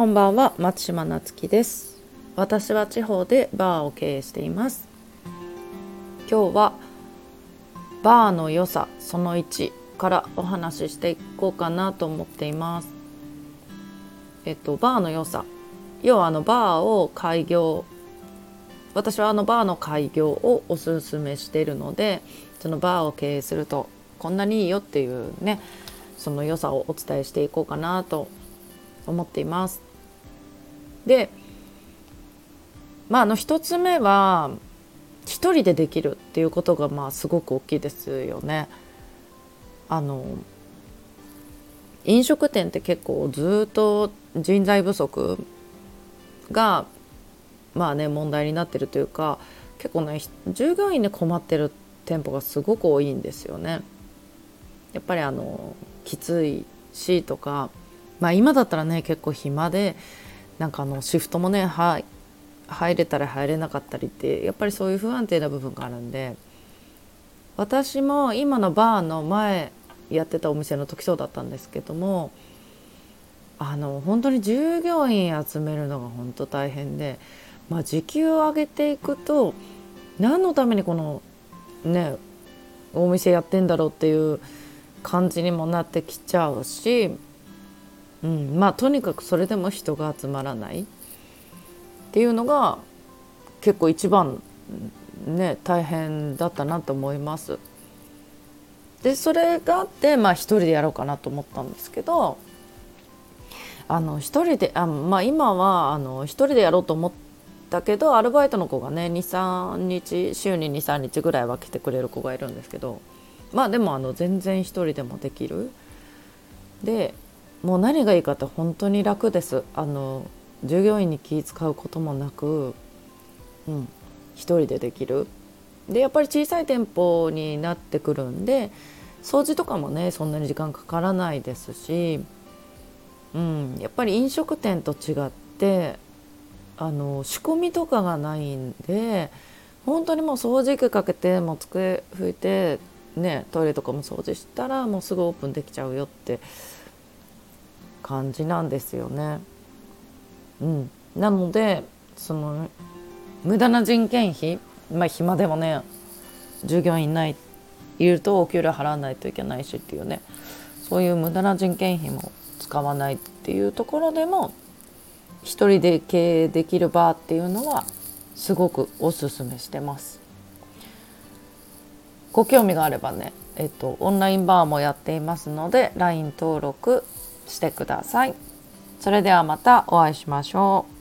こんばんは松島なつきです。私は地方でバーを経営しています。今日はバーの良さその1からお話ししていこうかなと思っています。えっとバーの良さ。要はあのバーを開業私はあのバーの開業をおすすめしているのでそのバーを経営するとこんなにいいよっていうねその良さをお伝えしていこうかなと思っています。でまああの1つ目は一人でできるっていうことがまあすごく大きいですよね。あの飲食店って結構ずっと人材不足がまあね問題になってるというか結構ね従業員で困ってる店舗がすごく多いんですよね。やっぱりあのきついしとかまあ今だったらね結構暇でなんかあのシフトもね、は、入れたり入れなかったりってやっぱりそういう不安定な部分があるんで私も今のバーの前やってたお店の時そうだったんですけどもあの本当に従業員集めるのが本当大変で、まあ、時給を上げていくと何のためにこのねお店やってんだろうっていう感じにもなってきちゃうしうん、まあとにかくそれでも人が集まらないっていうのが結構一番ね大変だったなと思います。でそれがあってまあ一人でやろうかなと思ったんですけどあの一人であまあ今はあの一人でやろうと思ったけどアルバイトの子がね23日週に23日ぐらいは来てくれる子がいるんですけどまあでもあの全然一人でもできる。でもう何がいいかって本当に楽です。あの従業員に気使うこともなく、うん、一人でできる。でやっぱり小さい店舗になってくるんで掃除とかもねそんなに時間かからないですし、うん、やっぱり飲食店と違ってあの仕込みとかがないんで本当にもう掃除機かけてもう机拭いてねトイレとかも掃除したらもうすぐオープンできちゃうよって感じなんですよね。うん、なのでその無駄な人件費まあ暇でもね従業員ないいるとお給料払わないといけないしっていうねそういう無駄な人件費も使わないっていうところでも一人で経営できるバーっていうのはすごくおすすめしてます。ご興味があればね、えっと、オンラインバーもやっていますので LINE 登録してください。それではまたお会いしましょう。